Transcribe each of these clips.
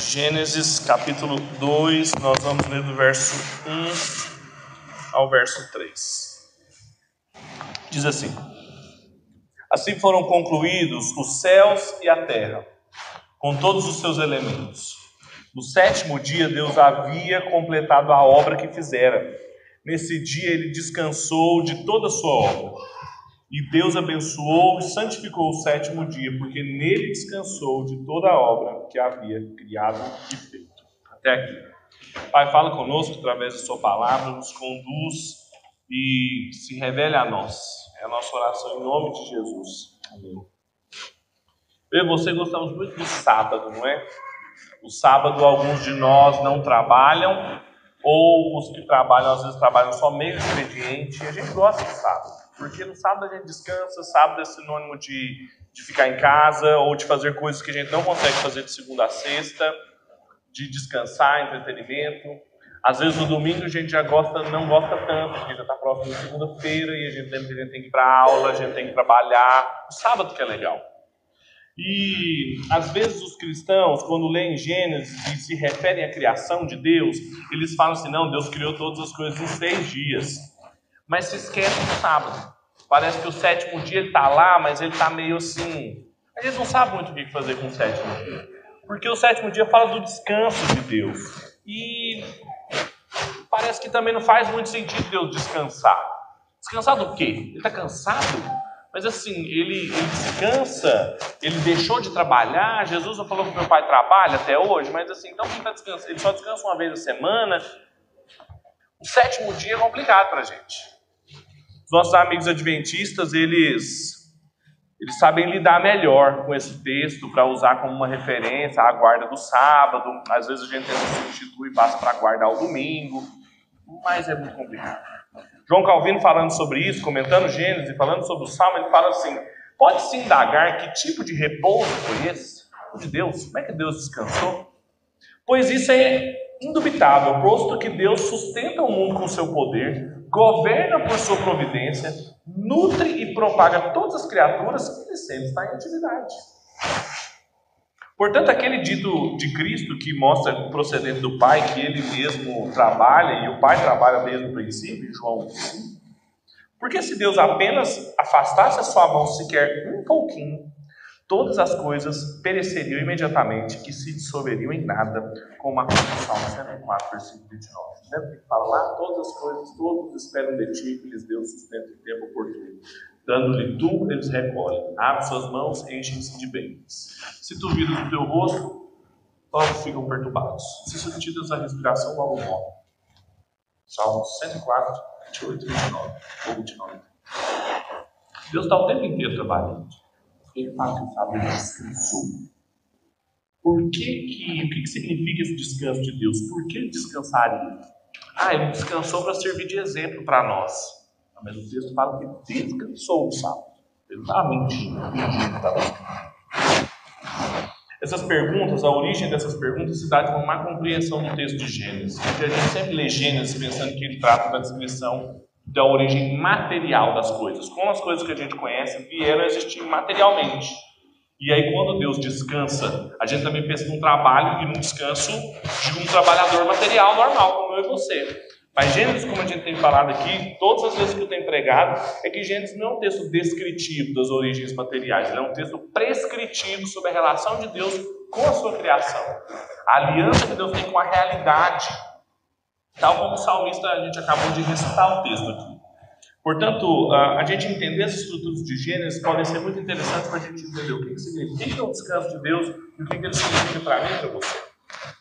Gênesis capítulo 2, nós vamos ler do verso 1 ao verso 3. Diz assim: Assim foram concluídos os céus e a terra, com todos os seus elementos. No sétimo dia, Deus havia completado a obra que fizera. Nesse dia, ele descansou de toda a sua obra. E Deus abençoou e santificou o sétimo dia, porque nele descansou de toda a obra que havia criado e feito. Até aqui. Pai, fala conosco através da Sua palavra, nos conduz e se revele a nós. É a nossa oração em nome de Jesus. Amém. Eu e você gostamos muito do sábado, não é? O sábado, alguns de nós não trabalham, ou os que trabalham, às vezes trabalham só meio expediente, e a gente gosta do sábado. Porque no sábado a gente descansa, sábado é sinônimo de, de ficar em casa ou de fazer coisas que a gente não consegue fazer de segunda a sexta, de descansar, entretenimento. Às vezes no domingo a gente já gosta, não gosta tanto, porque já está próximo da segunda-feira e a gente lembra que a gente tem que ir para aula, a gente tem que trabalhar. O sábado que é legal. E às vezes os cristãos, quando leem Gênesis e se referem à criação de Deus, eles falam assim: não, Deus criou todas as coisas em seis dias mas se esquece do sábado. Parece que o sétimo dia ele está lá, mas ele está meio assim. A gente não sabe muito o que fazer com o sétimo dia. Porque o sétimo dia fala do descanso de Deus. E parece que também não faz muito sentido Deus descansar. Descansar do quê? Ele está cansado? Mas assim, ele, ele, descansa, ele deixou de trabalhar. Jesus não falou que meu pai trabalha até hoje, mas assim, então ele, tá descansando, ele só descansa uma vez a semana. O sétimo dia é complicado para a gente. Os nossos amigos adventistas, eles, eles sabem lidar melhor com esse texto para usar como uma referência à guarda do sábado. Às vezes a gente tenta substituir e passa para guardar o domingo, mas é muito complicado. João Calvino falando sobre isso, comentando Gênesis falando sobre o Salmo, ele fala assim: pode-se indagar que tipo de repouso foi esse? O de Deus. Como é que Deus descansou? Pois isso é indubitável, posto que Deus sustenta o mundo com seu poder, governa por sua providência, nutre e propaga todas as criaturas ele sempre está em atividade. Portanto, aquele dito de Cristo que mostra procedente do Pai, que ele mesmo trabalha e o Pai trabalha desde o princípio, João 5. Porque se Deus apenas afastasse a sua mão sequer um pouquinho, todas as coisas pereceriam imediatamente e se dissolveriam em nada, como a Salmo 104, versículo 29. Lembra que fala lá? Todas as coisas, todos esperam de ti, que lhes deu sustento em tempo oportuno. Dando-lhe tu, eles recolhem. Abre suas mãos, enchem-se de bens. Se tu viras o teu rosto, logo ficam perturbados. Se subtidas a respiração, logo morrem. Salmo 104, 28 e 29. Ou 29. Deus está o tempo inteiro trabalhando. Ele fala que o sábado descansou. Por que que, o que, que significa esse descanso de Deus? Por que ele descansaria? Ah, ele descansou para servir de exemplo para nós. Mas o texto fala que descansou no sábado. Ele não mentindo, Essas perguntas, a origem dessas perguntas se dá de uma má compreensão do texto de Gênesis. Porque a gente sempre lê Gênesis pensando que ele trata da descrição da origem material das coisas. Como as coisas que a gente conhece vieram a existir materialmente. E aí, quando Deus descansa, a gente também pensa num trabalho e num descanso de um trabalhador material normal, como eu e você. Mas Gênesis, como a gente tem falado aqui, todas as vezes que eu tenho pregado, é que Gênesis não é um texto descritivo das origens materiais, ele é um texto prescritivo sobre a relação de Deus com a sua criação. A aliança que Deus tem com a realidade Tal como o salmista, a gente acabou de recitar o texto aqui. Portanto, a gente entender essas estruturas de Gênesis podem ser muito interessantes para a gente entender o que, que significa o descanso de Deus e o que, que ele significa para mim e para você.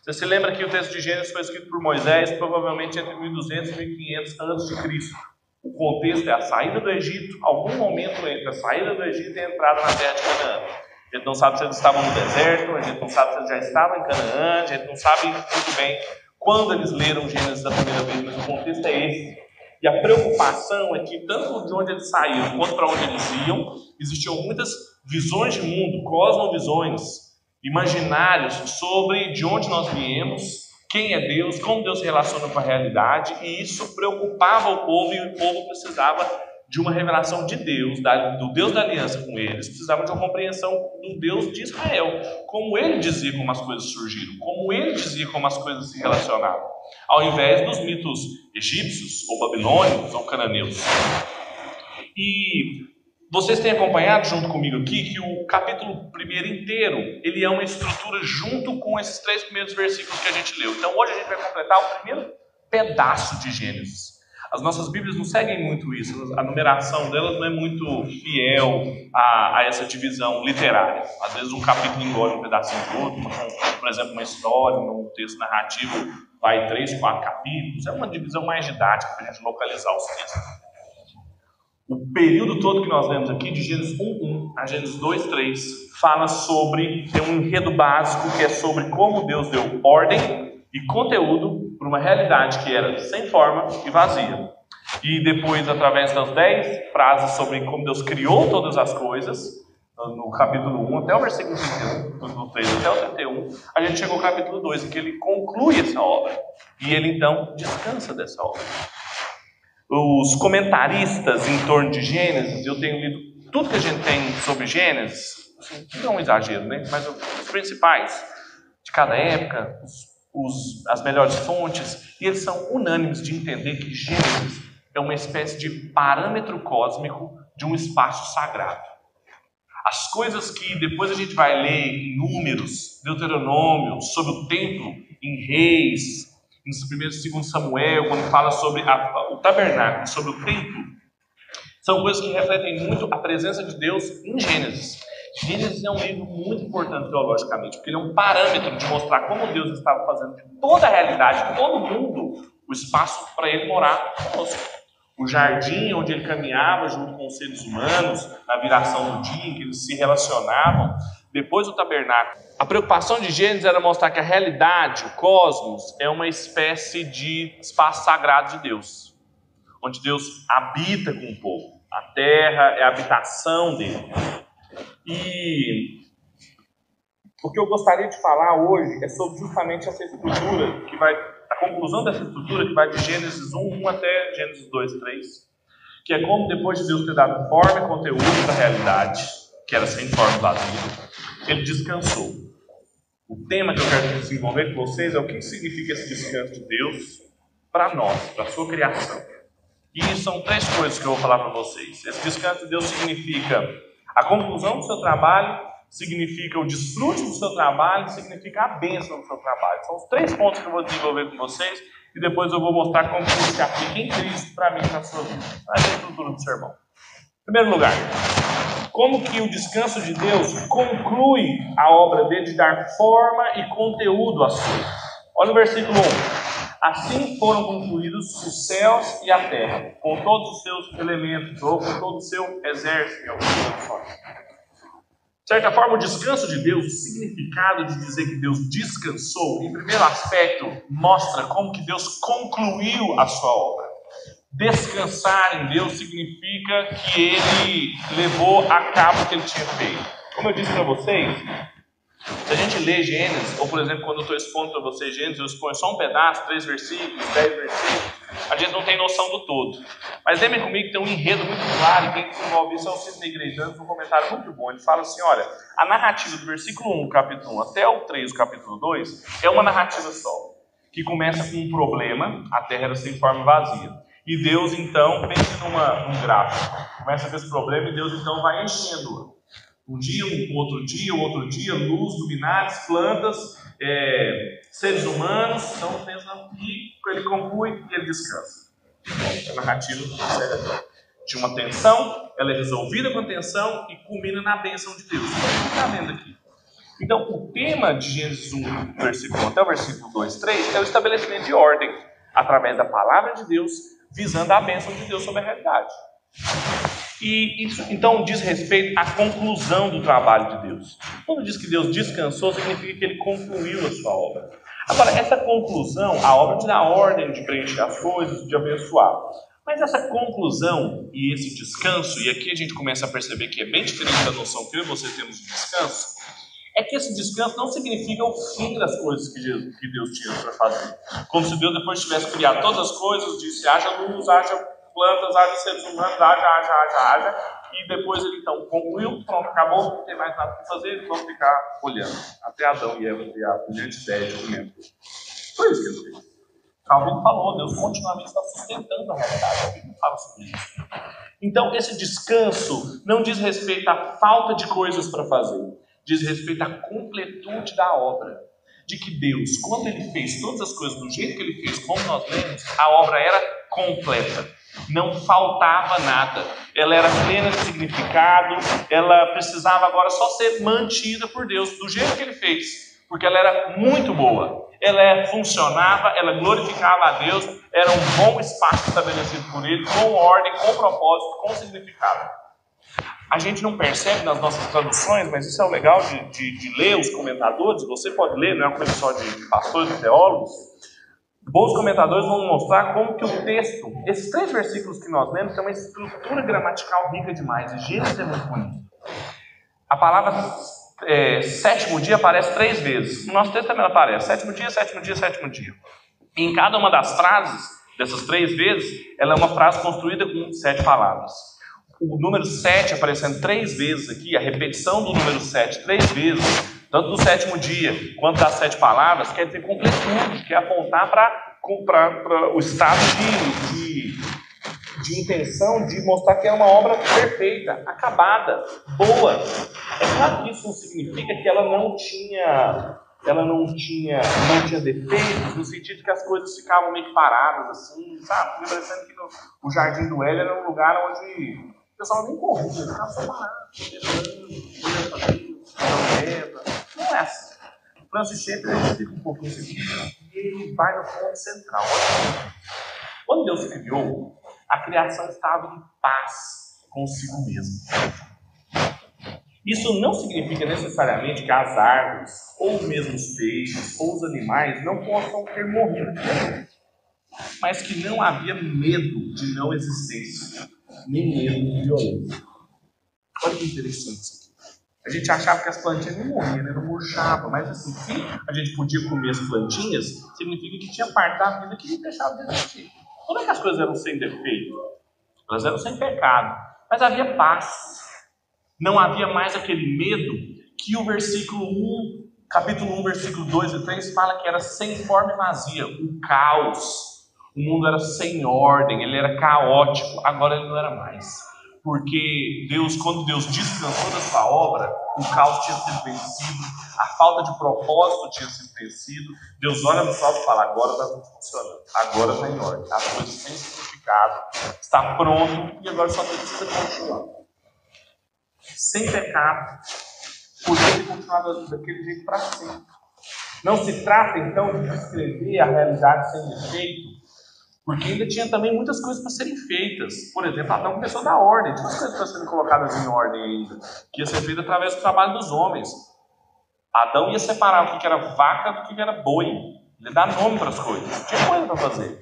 Você se lembra que o texto de Gênesis foi escrito por Moisés, provavelmente entre 1200 e 1500 antes de Cristo. O contexto é a saída do Egito, algum momento entre a saída do Egito e a entrada na terra de Canaã. A gente não sabe se eles estavam no deserto, a gente não sabe se eles já estavam em Canaã, a gente não sabe muito bem quando eles leram Gênesis da primeira vez, mas o contexto é esse. E a preocupação é que, tanto de onde eles saíram quanto para onde eles iam, existiam muitas visões de mundo, cosmovisões, imaginários sobre de onde nós viemos, quem é Deus, como Deus se relaciona com a realidade, e isso preocupava o povo e o povo precisava de uma revelação de Deus, do Deus da aliança com eles, precisavam de uma compreensão do Deus de Israel, como ele dizia como as coisas surgiram, como ele dizia como as coisas se relacionavam, ao invés dos mitos egípcios, ou babilônicos, ou cananeus. E vocês têm acompanhado junto comigo aqui que o capítulo primeiro inteiro, ele é uma estrutura junto com esses três primeiros versículos que a gente leu. Então hoje a gente vai completar o primeiro pedaço de Gênesis. As nossas Bíblias não seguem muito isso, a numeração delas não é muito fiel a, a essa divisão literária. Às vezes um capítulo engole um pedacinho do outro, por exemplo, uma história, um texto narrativo vai três, quatro capítulos, é uma divisão mais didática para a gente localizar os textos. O período todo que nós lemos aqui, de Gênesis 1, 1 a Gênesis 2, 3, fala sobre, tem um enredo básico que é sobre como Deus deu ordem e conteúdo para uma realidade que era sem forma e vazia. E depois, através das dez frases sobre como Deus criou todas as coisas, no capítulo 1 até o versículo 31, do 3 até o 31, a gente chegou ao capítulo 2, em que ele conclui essa obra. E ele então descansa dessa obra. Os comentaristas em torno de Gênesis, eu tenho lido tudo que a gente tem sobre Gênesis, assim, não é um exagero, né? mas os principais de cada época, os os, as melhores fontes, e eles são unânimes de entender que Gênesis é uma espécie de parâmetro cósmico de um espaço sagrado. As coisas que depois a gente vai ler em Números, Deuteronômio, sobre o templo, em Reis, em 1 e 2 Samuel, quando fala sobre a, o tabernáculo, sobre o templo, são coisas que refletem muito a presença de Deus em Gênesis. Gênesis é um livro muito importante teologicamente, porque ele é um parâmetro de mostrar como Deus estava fazendo de toda a realidade, de todo mundo, o espaço para ele morar conosco. O jardim onde ele caminhava junto com os seres humanos, na viração do dia em que eles se relacionavam, depois o tabernáculo. A preocupação de Gênesis era mostrar que a realidade, o cosmos, é uma espécie de espaço sagrado de Deus, onde Deus habita com o povo. A terra é a habitação dele. E o que eu gostaria de falar hoje é sobre justamente essa estrutura que vai, a conclusão dessa estrutura que vai de Gênesis 1, 1 até Gênesis 2, 3, que é como depois de Deus ter dado forma e conteúdo para a realidade, que era sem forma vazia, ele descansou. O tema que eu quero desenvolver com vocês é o que significa esse descanso de Deus para nós, para a sua criação. E são três coisas que eu vou falar para vocês. Esse descanso de Deus significa a conclusão do seu trabalho significa o desfrute do seu trabalho, significa a bênção do seu trabalho. São os três pontos que eu vou desenvolver com vocês e depois eu vou mostrar como isso se aplica em Cristo para mim para a sua vida. Essa é a estrutura do sermão. Em primeiro lugar, como que o descanso de Deus conclui a obra dele de dar forma e conteúdo às coisas. Olha o versículo 1. Assim foram concluídos os céus e a terra, com todos os seus elementos, ou com todo o seu exército, em algumas traduções. De certa forma, o descanso de Deus, o significado de dizer que Deus descansou, em primeiro aspecto, mostra como que Deus concluiu a sua obra. Descansar em Deus significa que ele levou a cabo o que ele tinha feito. Como eu disse para vocês, se a gente lê Gênesis, ou por exemplo, quando eu estou expondo para vocês Gênesis, eu exponho só um pedaço, três versículos, dez versículos, a gente não tem noção do todo. Mas lembrem comigo que tem um enredo muito claro, e quem desenvolve isso é o Sidney Grejano, um comentário muito bom. Ele fala assim: olha, a narrativa do versículo 1, capítulo 1, até o 3, capítulo 2, é uma narrativa só, que começa com um problema, a terra era sem forma vazia. E Deus então, pense numa, num gráfico, começa com esse problema e Deus então vai enchendo um dia, um outro dia, outro dia, luz, luminares, plantas, é, seres humanos. Então, pensa, e ele conclui e ele descansa. A narrativa de uma tensão, ela é resolvida com a tensão e culmina na bênção de Deus. Então, está vendo aqui. Então, o tema de Gênesis 1, versículo 1 até o versículo 2, 3, é o estabelecimento de ordem através da palavra de Deus, visando a bênção de Deus sobre a realidade. E isso então diz respeito à conclusão do trabalho de Deus. Quando diz que Deus descansou, significa que ele concluiu a sua obra. Agora, essa conclusão, a obra de dar ordem, de preencher as coisas, de abençoar. Mas essa conclusão e esse descanso, e aqui a gente começa a perceber que é bem diferente da noção que eu e você temos de descanso, é que esse descanso não significa o fim das coisas que que Deus tinha para fazer. Como se Deus depois tivesse criado todas as coisas, disse haja luz, haja plantas, haja seres humanos, haja, haja, haja, haja. E depois ele então concluiu, pronto, acabou, não tem mais nada para fazer, vão ficar olhando. Até Adão e Eva ter a brilhante ideia de comer. Foi isso que ele fez. Calvin falou, Deus continuamente está sustentando a realidade. A Bíblia fala sobre isso. Então, esse descanso não diz respeito à falta de coisas para fazer, diz respeito à completude da obra. De que Deus, quando Ele fez todas as coisas do jeito que Ele fez, como nós lemos, a obra era completa. Não faltava nada. Ela era plena de significado, ela precisava agora só ser mantida por Deus, do jeito que Ele fez, porque ela era muito boa ela é, funcionava, ela glorificava a Deus, era um bom espaço estabelecido por Ele, com ordem, com propósito, com significado. A gente não percebe nas nossas traduções, mas isso é o legal de, de, de ler os comentadores, você pode ler, não é uma coisa só de pastores e teólogos. Bons comentadores vão mostrar como que o texto, esses três versículos que nós lemos, tem uma estrutura gramatical rica demais, e Gênesis é muito bonito. A palavra é, sétimo dia aparece três vezes. No nosso texto também aparece. Sétimo dia, sétimo dia, sétimo dia. E em cada uma das frases, dessas três vezes, ela é uma frase construída com sete palavras. O número sete aparecendo três vezes aqui, a repetição do número sete três vezes, tanto do sétimo dia quanto das sete palavras, quer dizer completude, quer apontar para o estado de, de de intenção de mostrar que é uma obra perfeita, acabada, boa. É claro que isso não significa que ela não tinha, ela não tinha, não tinha defeitos, no sentido que as coisas ficavam meio paradas, assim, sabe? Me parecendo que no, o Jardim do Hélio era um lugar onde o pessoal nem corria, ficava só parado, Francis ele explica um pouquinho isso e ele vai no ponto central. Quando Deus criou, a criação estava em paz consigo mesmo. Isso não significa necessariamente que as árvores, ou mesmo os peixes, ou os animais não possam ter morrido mas que não havia medo de não existência, nem medo de violência. Olha que interessante isso aqui. A gente achava que as plantinhas não morriam, né? não murchavam, mas assim, se a gente podia comer as plantinhas, significa que tinha parte da vida que deixava de existir. Como é que as coisas eram sem defeito? Elas eram sem pecado, mas havia paz. Não havia mais aquele medo que o versículo 1, capítulo 1, versículo 2 e 3 fala que era sem forma e vazia, o caos. O mundo era sem ordem, ele era caótico, agora ele não era mais. Porque Deus, quando Deus descansou da sua obra, o caos tinha sido vencido, a falta de propósito tinha sido vencido. Deus olha no céu e fala: agora está funcionando, agora está em ordem, as coisas têm significado, está pronto e agora só precisa continuar. Sem pecado, poder continuar daquele jeito para sempre. Não se trata então de descrever a realidade sem defeito, porque ainda tinha também muitas coisas para serem feitas. Por exemplo, Adão começou da ordem, tinha umas coisas para serem colocadas em ordem ainda, que ia ser feita através do trabalho dos homens. Adão ia separar o que era vaca do que era boi. Ele dá nome para as coisas. Tinha coisa para fazer.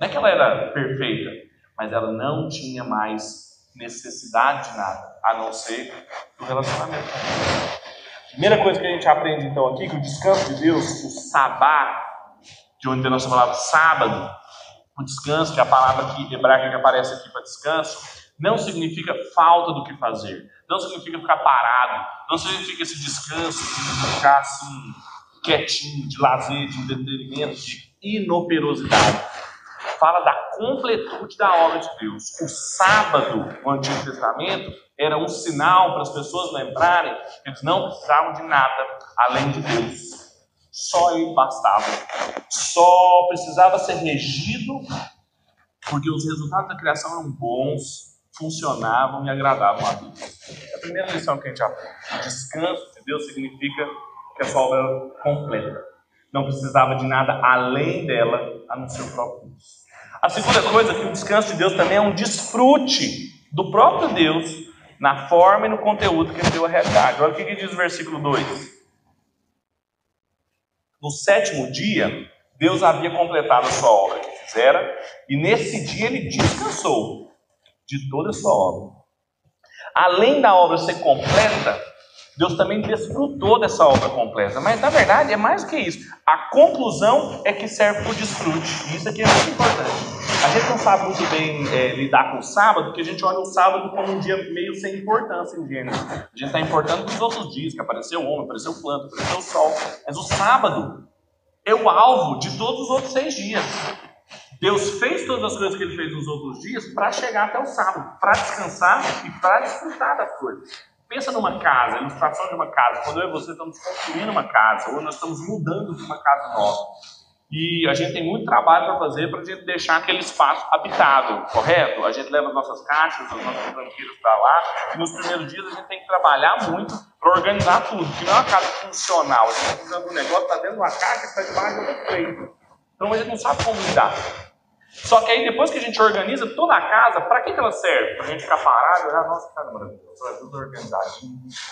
Não é que ela era perfeita, mas ela não tinha mais necessidade de nada, a não ser do relacionamento. Primeira coisa que a gente aprende então aqui, que o descanso de Deus, o sabá, de onde vem a nossa palavra sábado, o descanso, que é a palavra que, hebraica que aparece aqui para descanso, não significa falta do que fazer, não significa ficar parado, não significa esse descanso de ficar assim, quietinho, de lazer, de entretenimento, de inoperosidade. Fala da completude da obra de Deus. O sábado, no Antigo Testamento, era um sinal para as pessoas lembrarem que eles não precisavam de nada além de Deus. Só ele bastava. Só precisava ser regido porque os resultados da criação eram bons, funcionavam e agradavam a Deus. É a primeira lição que a gente aprende. Descanso de Deus significa que a sua obra era completa. Não precisava de nada além dela, a não ser o próprio Deus. A segunda coisa é que o descanso de Deus também é um desfrute do próprio Deus na forma e no conteúdo que ele deu a realidade. Olha o que, que diz o versículo 2. No sétimo dia, Deus havia completado a sua obra que fizera, e nesse dia ele descansou de toda a sua obra. Além da obra ser completa, Deus também desfrutou dessa obra completa. Mas na verdade é mais do que isso. A conclusão é que serve para o desfrute. Isso aqui é muito importante. A gente não sabe muito bem é, lidar com o sábado, porque a gente olha o sábado como um dia meio sem importância em Gênesis. A gente está importando nos outros dias, que apareceu o homem, apareceu o planta, apareceu o sol. Mas o sábado é o alvo de todos os outros seis dias. Deus fez todas as coisas que ele fez nos outros dias para chegar até o sábado, para descansar e para desfrutar das coisas. Pensa numa casa, ilustração de uma casa. Quando eu e você estamos construindo uma casa, ou nós estamos mudando de uma casa nova. E a gente tem muito trabalho para fazer para a gente deixar aquele espaço habitável, correto? A gente leva as nossas caixas, as nossas tranqueiras para lá. E nos primeiros dias a gente tem que trabalhar muito para organizar tudo, porque não é uma casa funcional. A gente está de um negócio, está dentro de uma caixa que está debaixo de outra frente. Então a gente não sabe como lidar. Só que aí depois que a gente organiza toda a casa, para que, que ela serve? Para a gente ficar parado e olhar, nossa, cara, maravilhoso, é tudo organizado.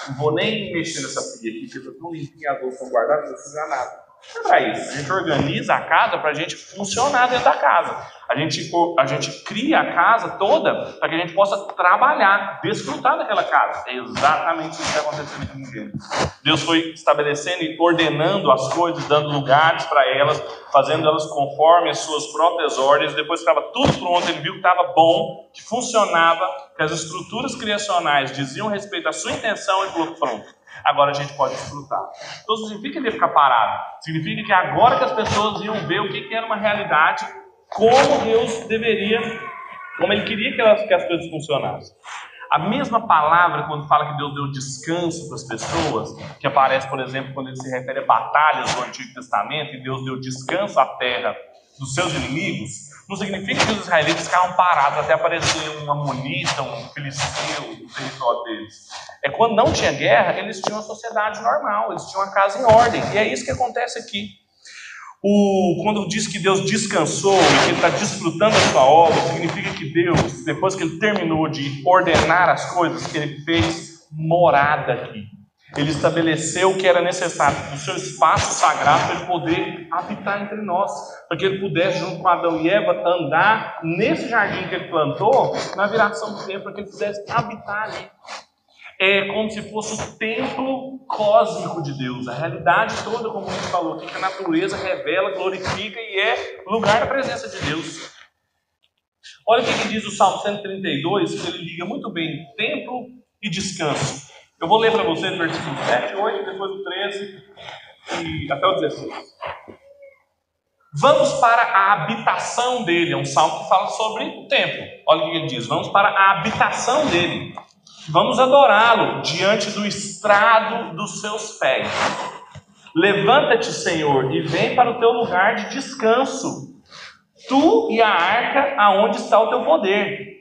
Não vou nem mexer nessa pia aqui, porque está tão limpinha, as roupas guardadas, não precisa nada. É para isso. A gente organiza a casa para a gente funcionar dentro da casa. A gente, a gente cria a casa toda para que a gente possa trabalhar, desfrutar daquela casa. É exatamente isso que está acontecendo no Gênesis. Deus foi estabelecendo e ordenando as coisas, dando lugares para elas, fazendo elas conforme as suas próprias ordens. Depois que estava tudo pronto, ele viu que estava bom, que funcionava, que as estruturas criacionais diziam respeito à sua intenção e falou: pronto agora a gente pode desfrutar. Então significa que ele ficar parado. Significa que agora que as pessoas iam ver o que, era uma realidade, como Deus deveria, como ele queria que, que as coisas funcionassem. A mesma palavra, quando fala que Deus deu descanso para as pessoas, que aparece, por exemplo, quando ele se refere a batalhas do Antigo Testamento, e Deus deu descanso à terra dos seus inimigos, não significa que os israelitas ficaram parados até aparecer um amonita, um filisteu no território deles. É quando não tinha guerra, eles tinham uma sociedade normal, eles tinham uma casa em ordem. E é isso que acontece aqui. O, quando diz que Deus descansou e que Ele está desfrutando da sua obra, significa que Deus, depois que Ele terminou de ordenar as coisas, que Ele fez morada aqui. Ele estabeleceu o que era necessário no seu espaço sagrado para ele poder habitar entre nós, para que ele pudesse, junto com Adão e Eva, andar nesse jardim que ele plantou, na viração do tempo, para que ele pudesse habitar ali. É como se fosse o templo cósmico de Deus, a realidade toda, como a gente falou aqui, que a natureza revela, glorifica e é lugar da presença de Deus. Olha o que diz o Salmo 132, que ele liga muito bem templo e descanso. Eu vou ler para vocês versículo 7, 8, depois o 13 e até o 16. Vamos para a habitação dele. É um salmo que fala sobre o templo. Olha o que ele diz: Vamos para a habitação dele. Vamos adorá-lo diante do estrado dos seus pés. Levanta-te, Senhor, e vem para o teu lugar de descanso. Tu e a arca aonde está o teu poder.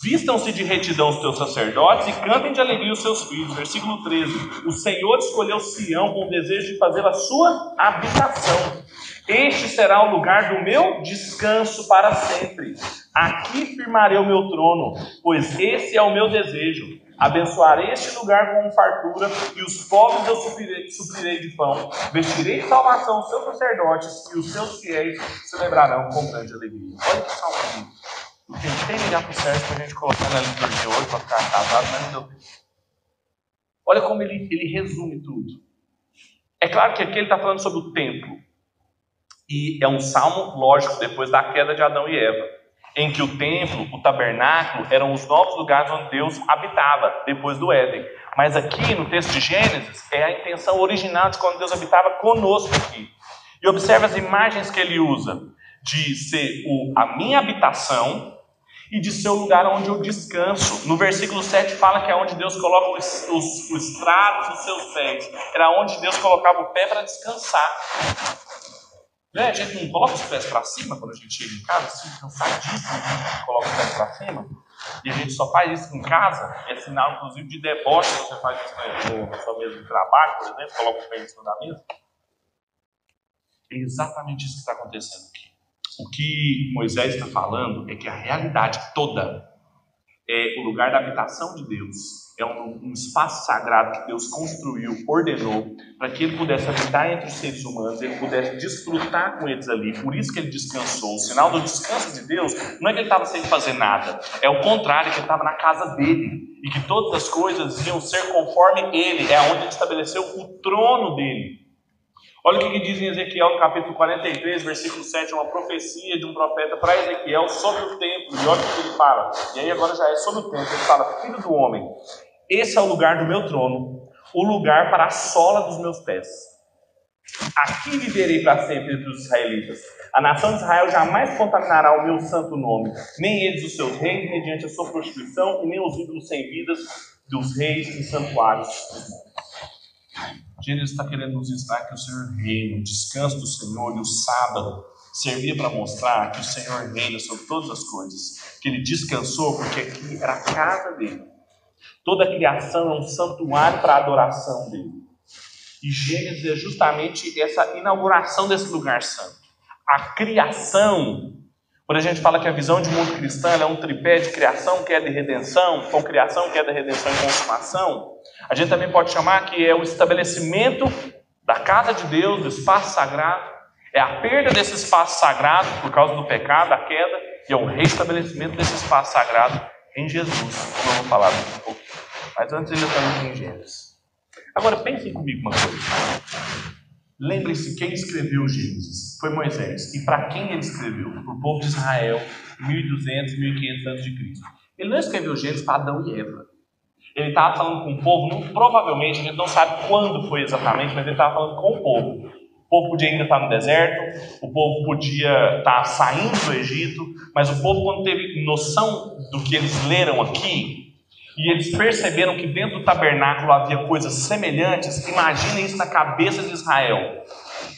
Vistam-se de retidão os teus sacerdotes e cantem de alegria os seus filhos. Versículo 13: O Senhor escolheu Sião com o desejo de fazer a sua habitação. Este será o lugar do meu descanso para sempre. Aqui firmarei o meu trono, pois esse é o meu desejo. Abençoarei este lugar com fartura, e os pobres eu suprirei, suprirei de pão. Vestirei de salvação os seus sacerdotes, e os seus fiéis celebrarão com grande alegria. Olha que salmo que ligar para o Sérgio para a gente colocar na liturgia hoje para ficar casado, mas não deu. Olha como ele, ele resume tudo. É claro que aqui ele está falando sobre o templo. E é um salmo, lógico, depois da queda de Adão e Eva, em que o templo, o tabernáculo, eram os novos lugares onde Deus habitava, depois do Éden. Mas aqui no texto de Gênesis, é a intenção original de quando Deus habitava conosco aqui. E observe as imagens que ele usa de ser o, a minha habitação, e de ser o lugar onde eu descanso. No versículo 7 fala que é onde Deus coloca os, os, os estrados dos seus pés. Era onde Deus colocava o pé para descansar. Né? A gente não coloca os pés para cima quando a gente chega em casa, assim, cansadíssimo, né? coloca os pés para cima. E a gente só faz isso em casa, é sinal, inclusive, de deboche. Você faz isso no, seu mesa de trabalho, por exemplo, coloca o pé em cima da mesa. É exatamente isso que está acontecendo aqui. O que Moisés está falando é que a realidade toda é o lugar da habitação de Deus. É um, um espaço sagrado que Deus construiu, ordenou, para que ele pudesse habitar entre os seres humanos, ele pudesse desfrutar com eles ali. Por isso que ele descansou. O sinal do descanso de Deus não é que ele estava sem fazer nada, é o contrário, que ele estava na casa dele. e que todas as coisas iam ser conforme ele, é onde ele estabeleceu o trono dele. Olha o que, diz em Ezequiel, capítulo 43, versículo 7, uma profecia de um profeta para Ezequiel sobre o templo. E olha o que ele fala. E aí agora já é sobre o templo. Ele fala: Filho do homem, esse é o lugar do meu trono, o lugar para a sola dos meus pés. Aqui viverei para sempre entre os israelitas. A nação de Israel jamais contaminará o meu santo nome, nem eles os seus reis, mediante a sua prostituição, e nem os ídolos sem vidas dos reis e santuários. Gênesis está querendo nos ensinar que o Senhor reina, o descanso do Senhor e o sábado servia para mostrar que o Senhor reina sobre todas as coisas, que ele descansou porque aqui era a casa dele. Toda a criação é um santuário para a adoração dele. E Gênesis é justamente essa inauguração desse lugar santo. A criação, quando a gente fala que a visão de mundo cristã é um tripé de criação, queda e redenção, com criação, queda, redenção e consumação, a gente também pode chamar que é o estabelecimento da casa de Deus, do espaço sagrado, é a perda desse espaço sagrado por causa do pecado, da queda, e é o restabelecimento desse espaço sagrado em Jesus, como eu vou falar daqui a pouco. Mas antes ainda estamos em Gênesis. Agora pensem comigo uma coisa. Lembre-se quem escreveu Gênesis. Foi Moisés. E para quem ele escreveu? Para o povo de Israel, 1200, 1500 anos de Cristo. Ele não escreveu Gênesis para Adão e Eva. Ele estava falando com o povo, não, provavelmente, a gente não sabe quando foi exatamente, mas ele estava falando com o povo. O povo podia ainda estar no deserto, o povo podia estar saindo do Egito, mas o povo, quando teve noção do que eles leram aqui, e eles perceberam que dentro do tabernáculo havia coisas semelhantes, imaginem isso na cabeça de Israel.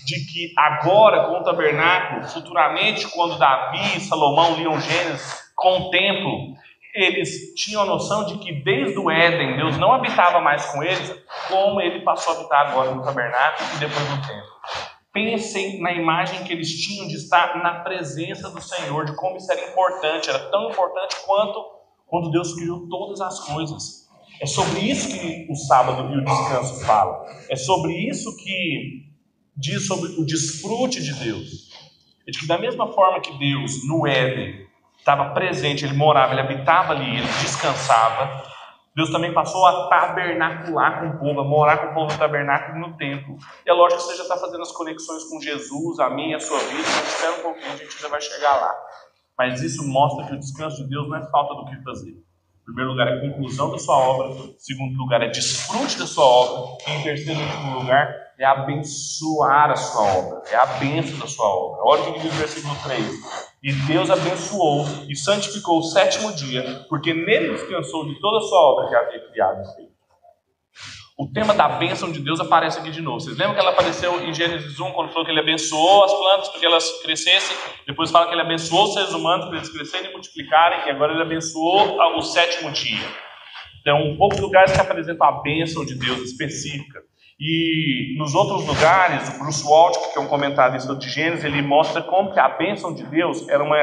De que agora, com o tabernáculo, futuramente, quando Davi e Salomão liam Gênesis, com o templo, eles tinham a noção de que desde o Éden, Deus não habitava mais com eles, como ele passou a habitar agora no tabernáculo e depois no templo. Pensem na imagem que eles tinham de estar na presença do Senhor, de como isso era importante, era tão importante quanto quando Deus criou todas as coisas. É sobre isso que o sábado e o descanso falam. É sobre isso que diz sobre o desfrute de Deus. É de que da mesma forma que Deus no Éden estava presente, ele morava, ele habitava ali, ele descansava, Deus também passou a tabernacular com o povo, a morar com o povo no tabernáculo no templo. E é lógico que você já está fazendo as conexões com Jesus, a minha, a sua vida, mas espera um pouquinho, a gente já vai chegar lá. Mas isso mostra que o descanso de Deus não é falta do que fazer. Primeiro lugar, é conclusão da sua obra. Segundo lugar, é desfrute da sua obra. E em terceiro e último lugar, é abençoar a sua obra. É a benção da sua obra. Olha o que diz o versículo 3. E Deus abençoou e santificou o sétimo dia, porque nele descansou de toda a sua obra que havia criado e feito. O tema da bênção de Deus aparece aqui de novo. Vocês lembram que ela apareceu em Gênesis 1, quando falou que ele abençoou as plantas para que elas crescessem? Depois fala que ele abençoou os seres humanos para eles crescerem e multiplicarem, e agora ele abençoou o sétimo dia. Então, poucos lugares que apresentam a bênção de Deus específica. E nos outros lugares, o Bruce Waltke, que é um comentarista de Gênesis, ele mostra como que a bênção de Deus era uma,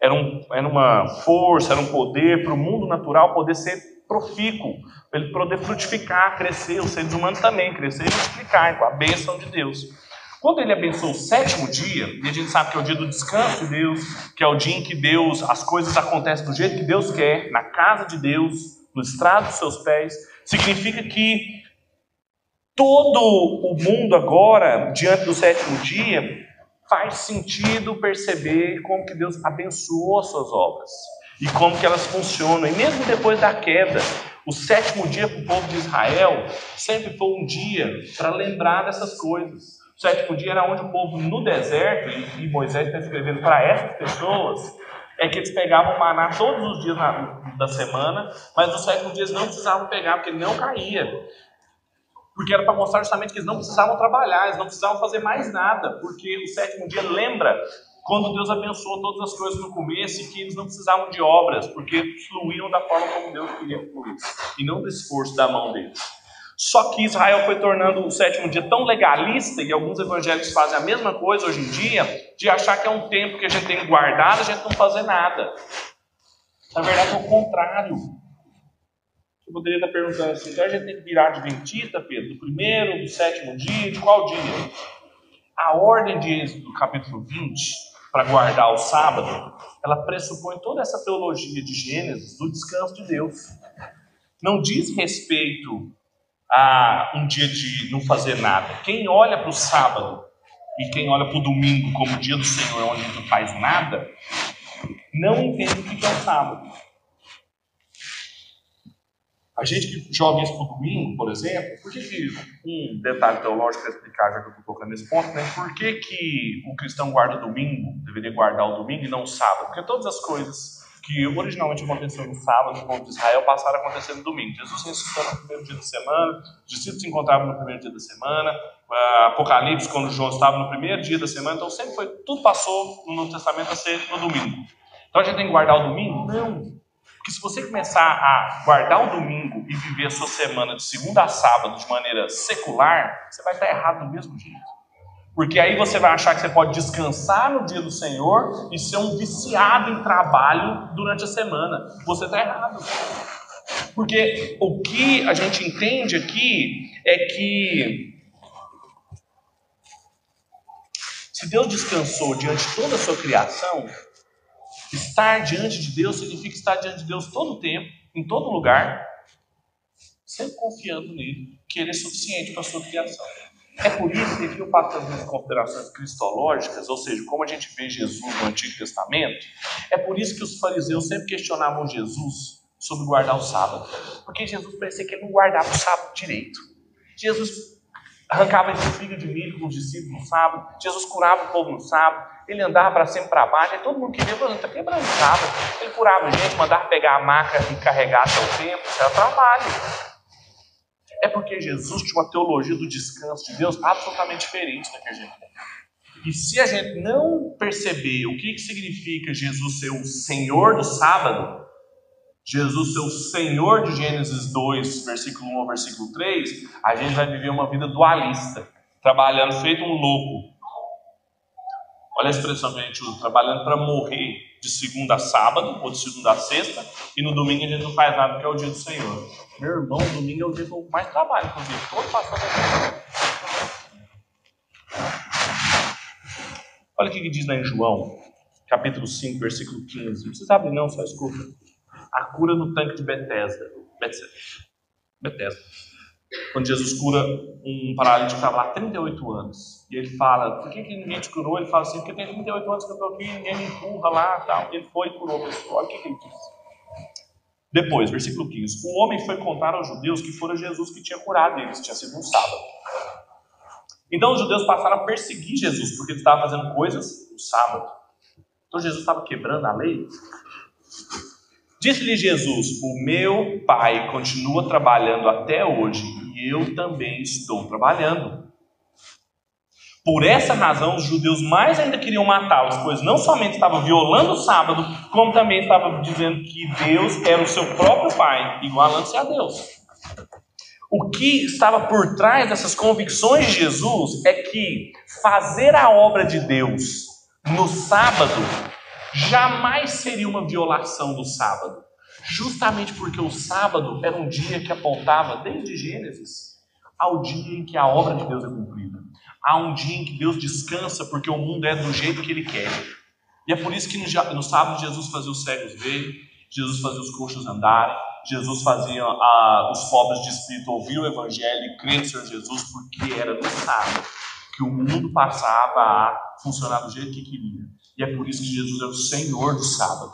era um, era uma força, era um poder para o mundo natural poder ser profícuo, para ele poder frutificar, crescer, os seres humanos também, crescer e multiplicar com a bênção de Deus. Quando ele abençoou o sétimo dia, e a gente sabe que é o dia do descanso de Deus, que é o dia em que Deus, as coisas acontecem do jeito que Deus quer, na casa de Deus, no estrado dos seus pés, significa que todo o mundo agora, diante do sétimo dia, faz sentido perceber como que Deus abençoou as suas obras e como que elas funcionam. E mesmo depois da queda, o sétimo dia para o povo de Israel sempre foi um dia para lembrar dessas coisas. O sétimo dia era onde o povo no deserto, e Moisés está escrevendo para essas pessoas, é que eles pegavam maná todos os dias da semana, mas nos sétimo dias não precisavam pegar, porque não caía. Porque era para mostrar justamente que eles não precisavam trabalhar, eles não precisavam fazer mais nada, porque o sétimo dia lembra quando Deus abençoou todas as coisas no começo e que eles não precisavam de obras, porque fluíam da forma como Deus queria que fluísse, e não do esforço da mão deles. Só que Israel foi tornando o sétimo dia tão legalista, e alguns evangélicos fazem a mesma coisa hoje em dia, de achar que é um tempo que a gente tem guardado, a gente não fazer nada. Na verdade, é o contrário. Você poderia estar perguntando assim, então a gente tem que virar adventista, Pedro, do primeiro, do sétimo dia, de qual dia? A ordem de Êxodo, capítulo 20, para guardar o sábado, ela pressupõe toda essa teologia de Gênesis do descanso de Deus. não diz respeito a um dia de não fazer nada. Quem olha para o sábado e quem olha para o domingo como dia do Senhor, onde não faz nada, não entende o que é o sábado. A gente que joga isso para domingo, por exemplo, por que, que um detalhe teológico para explicar, já que eu estou tocando nesse ponto, né? Por que, que o cristão guarda o domingo, deveria guardar o domingo e não o sábado? Porque todas as coisas que originalmente aconteceram no sábado no povo de Israel passaram a acontecer no domingo. Jesus ressuscitou no primeiro dia da semana, os discípulos se encontravam no primeiro dia da semana, Apocalipse, quando João estava no primeiro dia da semana, então sempre foi, tudo passou no Novo Testamento a ser no domingo. Então a gente tem que guardar o domingo? Não. Porque se você começar a guardar o domingo e viver a sua semana de segunda a sábado de maneira secular, você vai estar errado do mesmo jeito. Porque aí você vai achar que você pode descansar no dia do Senhor e ser um viciado em trabalho durante a semana. Você está errado. Porque o que a gente entende aqui é que se Deus descansou diante de toda a sua criação, Estar diante de Deus significa estar diante de Deus todo o tempo, em todo lugar, sempre confiando nele, que ele é suficiente para a sua criação. É por isso que aqui eu passo as minhas considerações cristológicas, ou seja, como a gente vê Jesus no Antigo Testamento, é por isso que os fariseus sempre questionavam Jesus sobre guardar o sábado. Porque Jesus parecia que ele não guardava o sábado direito. Jesus arrancava espiga de milho com os discípulos no sábado, Jesus curava o povo no sábado, ele andava para cima e para baixo, e todo mundo queria, falando, está quebrando o sábado. Ele curava gente, mandava pegar a maca e carregar até o tempo, isso era trabalho. É porque Jesus tinha uma teologia do descanso de Deus absolutamente diferente da que a gente tem. E se a gente não perceber o que, que significa Jesus ser o Senhor do sábado, Jesus ser o Senhor de Gênesis 2, versículo 1 ao versículo 3, a gente vai viver uma vida dualista, trabalhando feito um louco. Olha a expressão que a gente usa, trabalhando para morrer de segunda a sábado, ou de segunda a sexta, e no domingo a gente não faz nada porque é o dia do Senhor. Meu irmão, domingo é o dia que eu mais trabalho, inclusive, todo pastor Olha o que diz lá em João, capítulo 5, versículo 15. Não precisa não, só escuta a cura no tanque de Bethesda. Bethesda. Quando Jesus cura um paralítico que estava lá 38 anos. E ele fala, por que, que ninguém te curou? Ele fala assim, porque tem 38 anos que eu estou aqui, ninguém me empurra lá tal. Ele foi e curou a pessoa. Olha o que, que ele disse. Depois, versículo 15. O homem foi contar aos judeus que fora Jesus que tinha curado eles, tinha sido um sábado. Então os judeus passaram a perseguir Jesus, porque ele estava fazendo coisas no sábado. Então Jesus estava quebrando a lei. Disse-lhe Jesus: O meu pai continua trabalhando até hoje e eu também estou trabalhando. Por essa razão, os judeus mais ainda queriam matá-los, pois não somente estavam violando o sábado, como também estavam dizendo que Deus era o seu próprio pai, igualando-se a Deus. O que estava por trás dessas convicções de Jesus é que fazer a obra de Deus no sábado jamais seria uma violação do sábado, justamente porque o sábado era um dia que apontava, desde Gênesis, ao dia em que a obra de Deus é cumprida. Há um dia em que Deus descansa porque o mundo é do jeito que Ele quer. E é por isso que no, no sábado Jesus fazia os cegos verem, Jesus fazia os coxos andarem, Jesus fazia a, os pobres de espírito ouvir o Evangelho e crer no Senhor Jesus, porque era no sábado que o mundo passava a funcionar do jeito que queria. E é por isso que Jesus é o Senhor do sábado.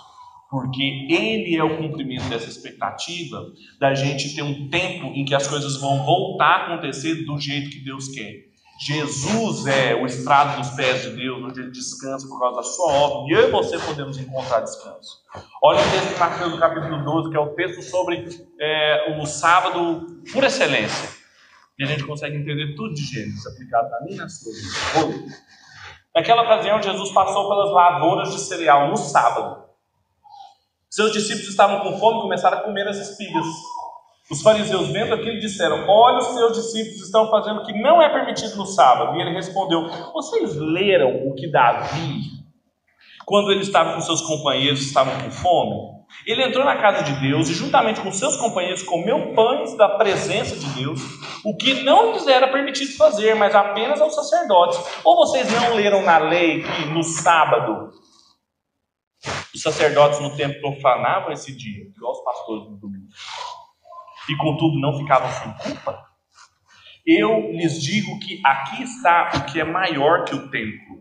Porque Ele é o cumprimento dessa expectativa da gente ter um tempo em que as coisas vão voltar a acontecer do jeito que Deus quer. Jesus é o estrado dos pés de Deus, onde Ele descansa por causa da sua obra, e eu e você podemos encontrar descanso. Olha o texto de Mateus, capítulo 12, que é o texto sobre é, o sábado por excelência. E a gente consegue entender tudo de Gênesis aplicado na minha sua vida. Naquela ocasião, Jesus passou pelas lavouras de cereal no sábado. Seus discípulos estavam com fome e começaram a comer as espigas. Os fariseus, vendo aquilo, disseram: Olha, os seus discípulos estão fazendo o que não é permitido no sábado. E ele respondeu: Vocês leram o que Davi, quando ele estava com seus companheiros, estavam com fome? Ele entrou na casa de Deus e, juntamente com seus companheiros, comeu pães da presença de Deus, o que não lhes era permitido fazer, mas apenas aos sacerdotes. Ou vocês não leram na lei que no sábado os sacerdotes no templo profanavam esse dia, igual os pastores no domingo? e contudo não ficavam sem culpa? Eu lhes digo que aqui está o que é maior que o templo.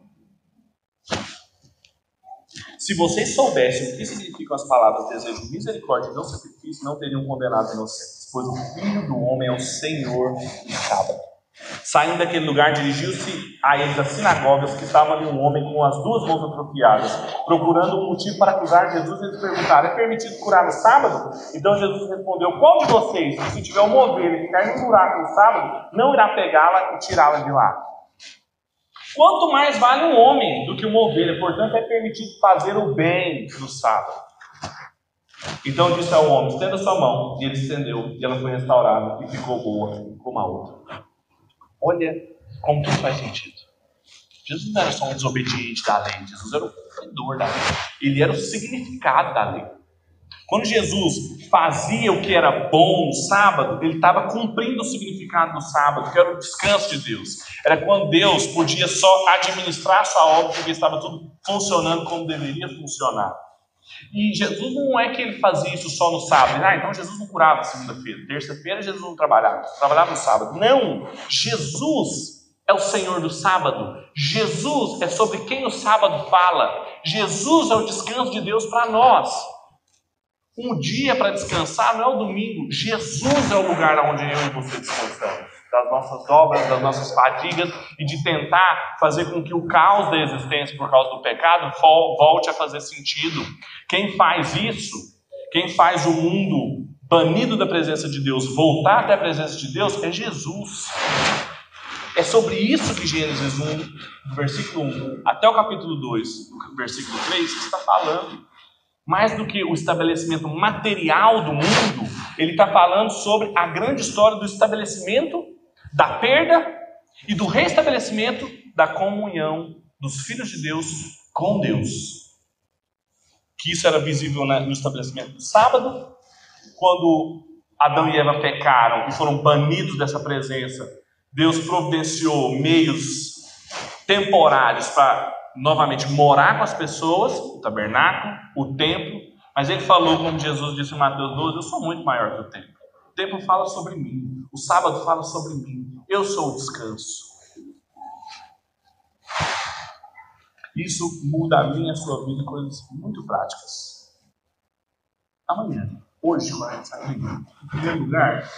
Se vocês soubessem o que significam as palavras desejo, misericórdia e não sacrifício, não teriam condenado inocentes, pois o Filho do Homem é o Senhor do sábado. Saindo daquele lugar, dirigiu-se a eles as sinagogas que estavam ali um homem com as duas mãos atrofiadas, procurando um motivo para acusar Jesus. Eles perguntaram: É permitido curar no sábado? Então Jesus respondeu: Qual de vocês, se tiver uma ovelha e ficar em um buraco no sábado, não irá pegá-la e tirá-la de lá? Quanto mais vale um homem do que uma ovelha, portanto, é permitido fazer o bem no sábado. Então disse ao homem: Estenda sua mão. E ele estendeu, e ela foi restaurada, e ficou boa como a outra. Olha como tudo faz sentido. Jesus não era só um desobediente da lei, Jesus era o cumpridor da lei. Ele era o significado da lei. Quando Jesus fazia o que era bom no sábado, ele estava cumprindo o significado do sábado, que era o descanso de Deus. Era quando Deus podia só administrar sua obra, porque estava tudo funcionando como deveria funcionar. E Jesus não é que ele fazia isso só no sábado. Ah, então Jesus não curava segunda-feira. Terça-feira Jesus não trabalhava. Trabalhava no sábado. Não! Jesus é o Senhor do sábado. Jesus é sobre quem o sábado fala. Jesus é o descanso de Deus para nós. Um dia para descansar não é o domingo. Jesus é o lugar onde eu e você descansamos das nossas obras, das nossas fadigas e de tentar fazer com que o caos da existência por causa do pecado volte a fazer sentido. Quem faz isso, quem faz o mundo banido da presença de Deus voltar até a presença de Deus é Jesus. É sobre isso que Gênesis 1, versículo 1 até o capítulo 2, versículo 3, está falando. Mais do que o estabelecimento material do mundo, ele está falando sobre a grande história do estabelecimento da perda e do restabelecimento da comunhão dos filhos de Deus com Deus. Que isso era visível no estabelecimento do sábado, quando Adão e Eva pecaram e foram banidos dessa presença. Deus providenciou meios temporários para novamente morar com as pessoas, o tabernáculo, o templo, mas ele falou, como Jesus disse em Mateus 12, eu sou muito maior que o templo. O templo fala sobre mim, o sábado fala sobre mim, eu sou o descanso. Isso muda a minha a sua vida em coisas muito práticas. Amanhã, hoje, quando a gente sai em primeiro lugar,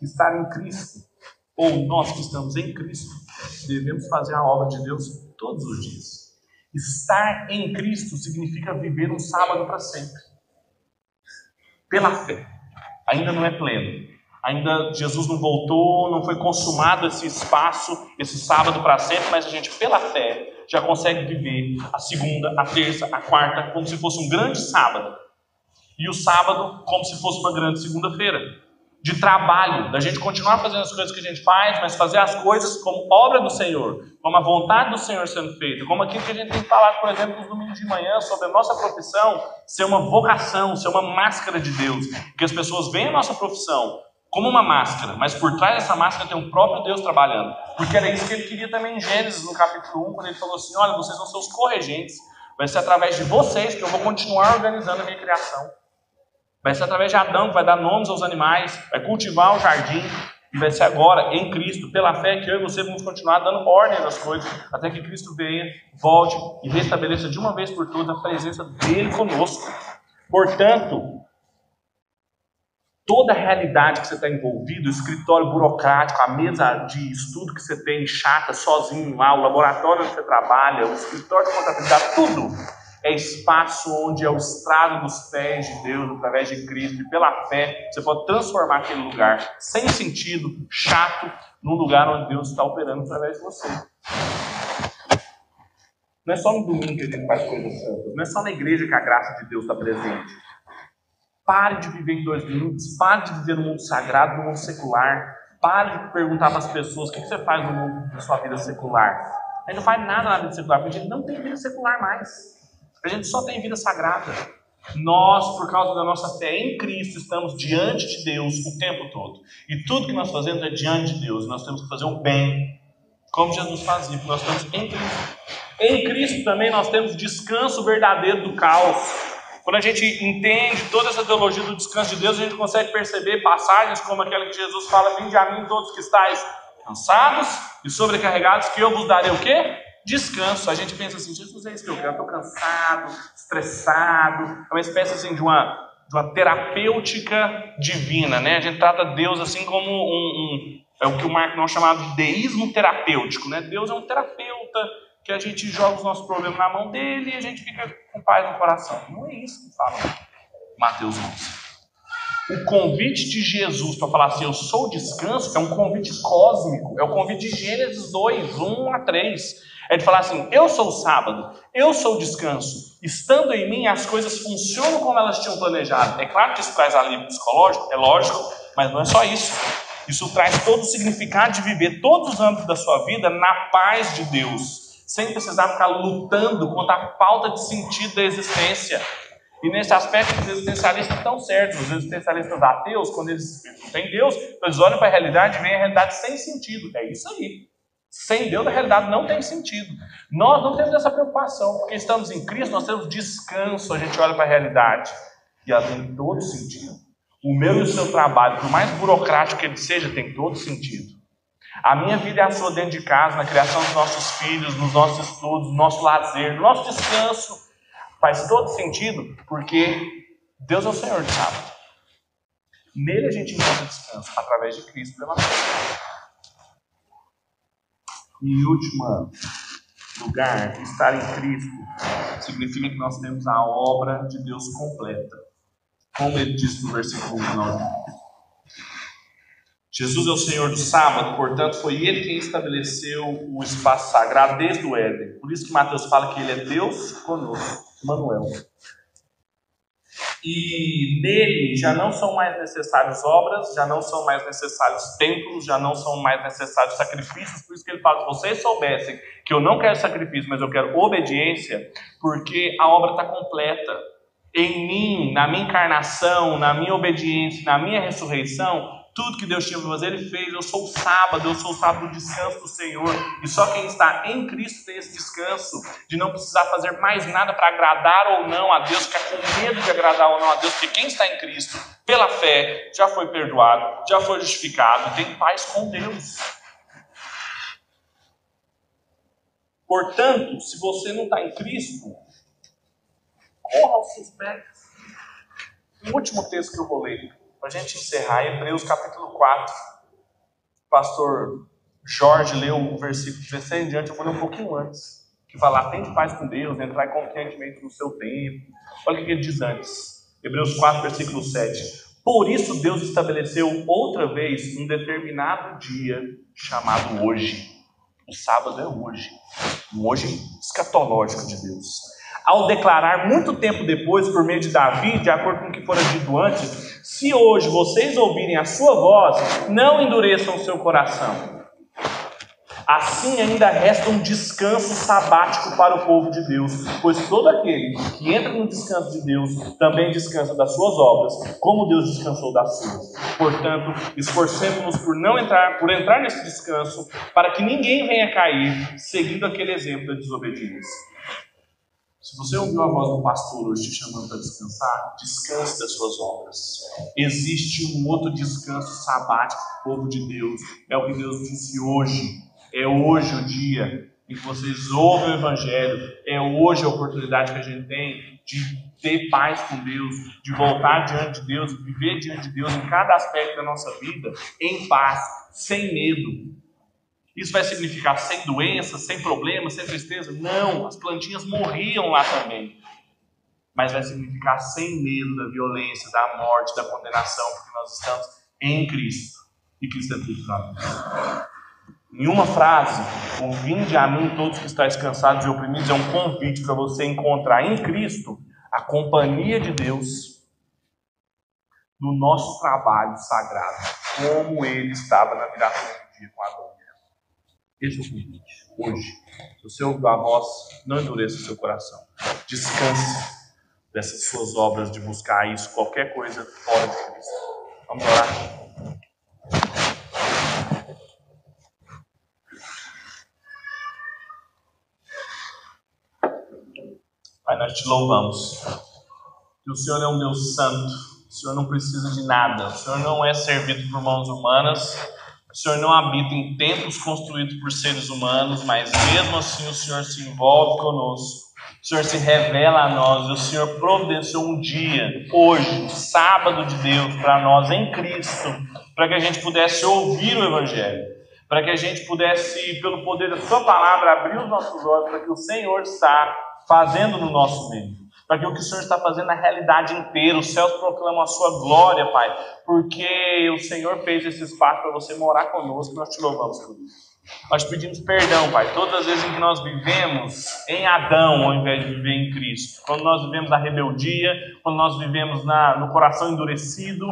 estar em Cristo, ou nós que estamos em Cristo, devemos fazer a obra de Deus todos os dias. Estar em Cristo significa viver um sábado para sempre. Pela fé. Ainda não é pleno. Ainda Jesus não voltou, não foi consumado esse espaço, esse sábado para sempre, mas a gente, pela fé, já consegue viver a segunda, a terça, a quarta, como se fosse um grande sábado. E o sábado, como se fosse uma grande segunda-feira de trabalho, da gente continuar fazendo as coisas que a gente faz, mas fazer as coisas como obra do Senhor, como a vontade do Senhor sendo feita, como aquilo que a gente tem falado, por exemplo, nos domingos de manhã, sobre a nossa profissão ser uma vocação, ser uma máscara de Deus, que as pessoas veem a nossa profissão como uma máscara, mas por trás dessa máscara tem o próprio Deus trabalhando, porque era isso que ele queria também em Gênesis, no capítulo 1, quando ele falou assim: Olha, vocês vão ser os corregentes, vai ser através de vocês que eu vou continuar organizando a minha criação. Vai ser através de Adão que vai dar nomes aos animais, vai cultivar o jardim, e vai ser agora em Cristo, pela fé que eu e você vamos continuar dando ordem às coisas, até que Cristo venha, volte e restabeleça de uma vez por todas a presença dele conosco. Portanto, toda a realidade que você está envolvido, o escritório burocrático, a mesa de estudo que você tem chata, sozinho lá, o laboratório onde você trabalha, o escritório de contabilidade, tudo é espaço onde é o estrado dos pés de Deus através de Cristo e pela fé você pode transformar aquele lugar sem sentido, chato, num lugar onde Deus está operando através de você. Não é só no domingo que a gente faz coisas santas, não é só na igreja que a graça de Deus está presente. Pare de viver em dois minutos, pare de viver no mundo sagrado, no mundo secular. Pare de perguntar para as pessoas o que você faz no mundo da sua vida secular. A gente não faz nada na vida secular, porque a gente não tem vida secular mais. A gente só tem vida sagrada. Nós, por causa da nossa fé em Cristo, estamos diante de Deus o tempo todo. E tudo que nós fazemos é diante de Deus. Nós temos que fazer o bem, como Jesus fazia, porque nós estamos em Cristo. Em Cristo também nós temos descanso verdadeiro do caos. Quando a gente entende toda essa teologia do descanso de Deus, a gente consegue perceber passagens como aquela que Jesus fala: Vinde a mim todos que estáis cansados e sobrecarregados, que eu vos darei o quê? Descanso. A gente pensa assim: Jesus é isso que eu quero, estou cansado, estressado. É uma espécie assim de uma, de uma terapêutica divina, né? A gente trata Deus assim como um, um é o que o Mark não chamava de deísmo terapêutico, né? Deus é um terapeuta que a gente joga os nossos problemas na mão dele e a gente fica com paz no coração. Não é isso que fala Mateus 11. O convite de Jesus para falar assim, eu sou descanso, é um convite cósmico, é o convite de Gênesis 2, 1 a 3. É de falar assim, eu sou o sábado, eu sou o descanso. Estando em mim, as coisas funcionam como elas tinham planejado. É claro que isso traz alívio psicológico, é lógico, mas não é só isso. Isso traz todo o significado de viver todos os âmbitos da sua vida na paz de Deus sem precisar ficar lutando contra a falta de sentido da existência. E nesse aspecto, os existencialistas estão certos. Os existencialistas ateus, quando eles não têm Deus, eles olham para a realidade e veem a realidade sem sentido. É isso aí. Sem Deus, a realidade não tem sentido. Nós não temos essa preocupação, porque estamos em Cristo, nós temos descanso. A gente olha para a realidade e ela tem todo sentido. O meu e o seu trabalho, por mais burocrático que ele seja, tem todo sentido. A minha vida é a sua dentro de casa, na criação dos nossos filhos, nos nossos estudos, no nosso lazer, no nosso descanso. Faz todo sentido, porque Deus é o Senhor de sábado. Nele a gente encontra descanso, através de Cristo pela fé. Em último lugar, estar em Cristo significa que nós temos a obra de Deus completa. Como ele diz no versículo 9. Jesus é o Senhor do sábado, portanto, foi ele quem estabeleceu o espaço sagrado desde o Éden. Por isso que Mateus fala que ele é Deus conosco, Manuel. E nele já não são mais necessárias obras, já não são mais necessários templos, já não são mais necessários sacrifícios. Por isso que ele fala: se vocês soubessem que eu não quero sacrifício, mas eu quero obediência, porque a obra está completa. Em mim, na minha encarnação, na minha obediência, na minha ressurreição, tudo que Deus tinha para fazer, Ele fez. Eu sou o sábado, eu sou o sábado do descanso do Senhor. E só quem está em Cristo tem esse descanso de não precisar fazer mais nada para agradar ou não a Deus, ficar com medo de agradar ou não a Deus, porque quem está em Cristo, pela fé, já foi perdoado, já foi justificado, tem paz com Deus. Portanto, se você não está em Cristo, corra aos seus pés. O último texto que eu vou ler para a gente encerrar, Hebreus capítulo 4. O pastor Jorge leu o versículo 16 em diante, eu vou ler um pouquinho antes. Que fala, tem paz com Deus, entrar confiantemente no seu tempo. Olha o que ele diz antes. Hebreus 4, versículo 7. Por isso Deus estabeleceu outra vez um determinado dia chamado hoje. O sábado é hoje. Um hoje escatológico de Deus ao declarar muito tempo depois, por meio de Davi, de acordo com o que fora dito antes, se hoje vocês ouvirem a sua voz, não endureçam o seu coração. Assim ainda resta um descanso sabático para o povo de Deus, pois todo aquele que entra no descanso de Deus também descansa das suas obras, como Deus descansou das suas. Portanto, esforcemos-nos por não entrar, por entrar nesse descanso, para que ninguém venha cair, seguindo aquele exemplo da desobediência. Se você ouviu a voz do pastor hoje te chamando para descansar, descanse das suas obras. Existe um outro descanso sabático para o povo de Deus. É o que Deus disse hoje. É hoje o dia em que vocês ouvem o Evangelho. É hoje a oportunidade que a gente tem de ter paz com Deus, de voltar diante de Deus, viver diante de Deus em cada aspecto da nossa vida, em paz, sem medo, isso vai significar sem doença, sem problemas, sem tristeza? Não, as plantinhas morriam lá também. Mas vai significar sem medo da violência, da morte, da condenação, porque nós estamos em Cristo. E Cristo é tudo para nós. Em uma frase, o vinde a mim todos que estáis cansados e oprimidos é um convite para você encontrar em Cristo a companhia de Deus no nosso trabalho sagrado, como ele estava na viração do dia com a dor. O convite. Hoje, se você ouviu a voz, não endureça o seu coração. Descanse dessas suas obras de buscar isso, qualquer coisa fora de Cristo. Vamos orar? Pai, nós te louvamos. que o Senhor é um Deus santo, o Senhor não precisa de nada, o Senhor não é servido por mãos humanas, o Senhor não habita em templos construídos por seres humanos, mas mesmo assim o Senhor se envolve conosco. O Senhor se revela a nós, o Senhor providenciou um dia, hoje, sábado de Deus, para nós em Cristo, para que a gente pudesse ouvir o Evangelho, para que a gente pudesse, pelo poder da Sua palavra, abrir os nossos olhos para que o Senhor está fazendo no nosso meio, para que o que o Senhor está fazendo na realidade inteira, os céus proclamam a Sua glória, Pai, porque o Senhor fez esse espaço para você morar conosco, nós te louvamos por isso. Nós pedimos perdão, Pai, todas as vezes em que nós vivemos em Adão ao invés de viver em Cristo. Quando nós vivemos na rebeldia, quando nós vivemos na, no coração endurecido,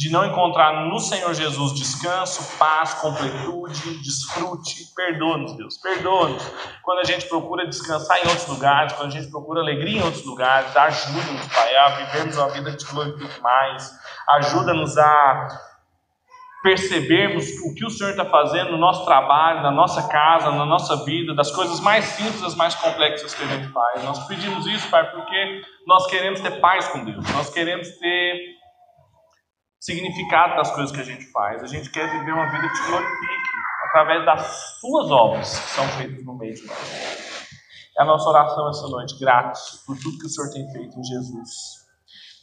de não encontrar no Senhor Jesus descanso, paz, completude, desfrute. Perdoa-nos, Deus, perdoa-nos. Quando a gente procura descansar em outros lugares, quando a gente procura alegria em outros lugares, ajuda-nos, Pai, a vivermos uma vida que te glorifique mais. Ajuda-nos a percebermos o que o Senhor está fazendo no nosso trabalho, na nossa casa, na nossa vida, das coisas mais simples às mais complexas que a gente faz. Nós pedimos isso, Pai, porque nós queremos ter paz com Deus, nós queremos ter significado das coisas que a gente faz, a gente quer viver uma vida que glorifique através das suas obras que são feitas no meio de nós. É a nossa oração essa noite, gratos por tudo que o Senhor tem feito em Jesus.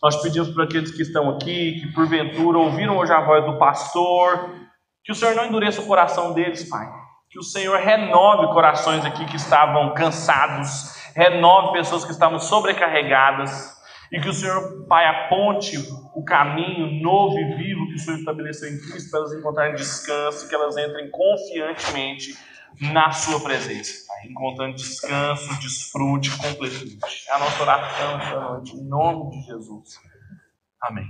Nós pedimos para aqueles que estão aqui, que porventura ouviram hoje a voz do pastor, que o Senhor não endureça o coração deles, Pai. Que o Senhor renove corações aqui que estavam cansados, renove pessoas que estavam sobrecarregadas, e que o Senhor, Pai, aponte o caminho novo e vivo que o Senhor estabeleceu em Cristo para elas encontrarem descanso, que elas entrem confiantemente na Sua presença encontrando descanso, desfrute, completude. É a nossa oração esta noite, em nome de Jesus. Amém.